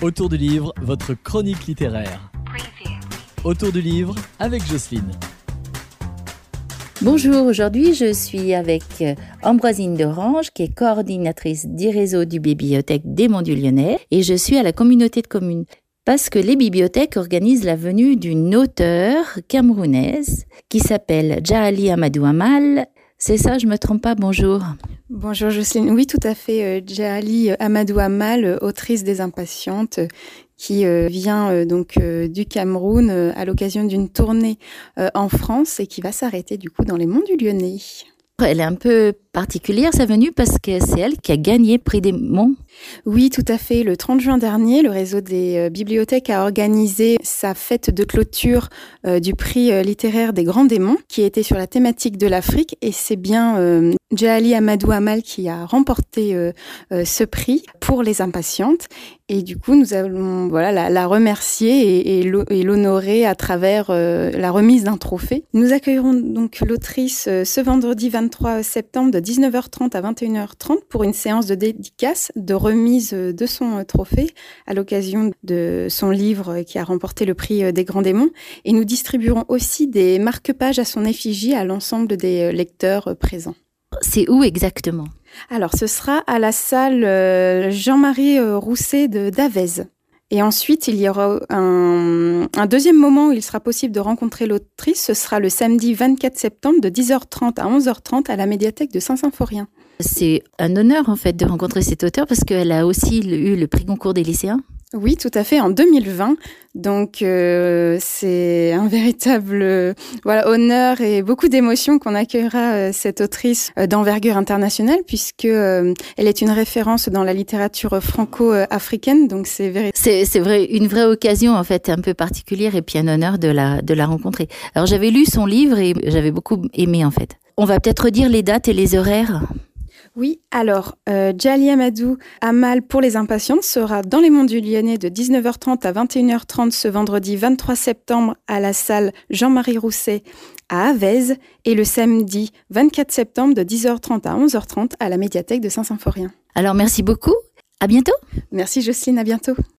Autour du livre, votre chronique littéraire. Autour du livre avec Jocelyne. Bonjour, aujourd'hui je suis avec euh, Ambroisine Derange qui est coordinatrice du réseau du bibliothèque des Monts du Lyonnais et je suis à la communauté de communes parce que les bibliothèques organisent la venue d'une auteure camerounaise qui s'appelle Jahali Amadou Amal. C'est ça, je me trompe pas, bonjour. Bonjour Jocelyne, oui tout à fait, euh, Jahali Amadou Amal, euh, autrice des Impatientes, qui euh, vient donc du Cameroun à l'occasion d'une tournée en France et qui va s'arrêter du coup dans les monts du Lyonnais. Elle est un peu particulière sa venue parce que c'est elle qui a gagné Prix des Monts. Oui, tout à fait. Le 30 juin dernier, le réseau des euh, bibliothèques a organisé sa fête de clôture euh, du prix euh, littéraire des Grands Démons, qui était sur la thématique de l'Afrique. Et c'est bien euh, Amadou Amal qui a remporté ce prix pour les impatientes. Et du coup, nous allons voilà la, la remercier et, et l'honorer à travers la remise d'un trophée. Nous accueillerons donc l'autrice ce vendredi 23 septembre de 19h30 à 21h30 pour une séance de dédicace, de remise de son trophée à l'occasion de son livre qui a remporté le prix des Grands Démons. Et nous distribuerons aussi des marque-pages à son effigie à l'ensemble des lecteurs présents. C'est où exactement? Alors, ce sera à la salle Jean-Marie Rousset de d'Avez. Et ensuite, il y aura un, deuxième moment où il sera possible de rencontrer l'autrice. Ce sera le samedi 24 septembre de 10h30 à 11h30 à la médiathèque de Saint-Symphorien. C'est un honneur en fait de rencontrer cette auteure parce qu'elle a aussi eu le prix concours des lycéens. Oui, tout à fait, en 2020. Donc euh, c'est un véritable euh, voilà honneur et beaucoup d'émotions qu'on accueillera euh, cette autrice euh, d'envergure internationale puisque elle est une référence dans la littérature franco-africaine. Donc c'est vrai. C'est vrai, une vraie occasion en fait un peu particulière et puis un honneur de la de la rencontrer. Alors j'avais lu son livre et j'avais beaucoup aimé en fait. On va peut-être dire les dates et les horaires? Oui, alors, euh, Jali Amadou Amal pour les impatientes sera dans les monts du Lyonnais de 19h30 à 21h30 ce vendredi 23 septembre à la salle Jean-Marie Rousset à Avez et le samedi 24 septembre de 10h30 à 11h30 à la médiathèque de Saint-Symphorien. Alors, merci beaucoup. À bientôt. Merci Jocelyne, à bientôt.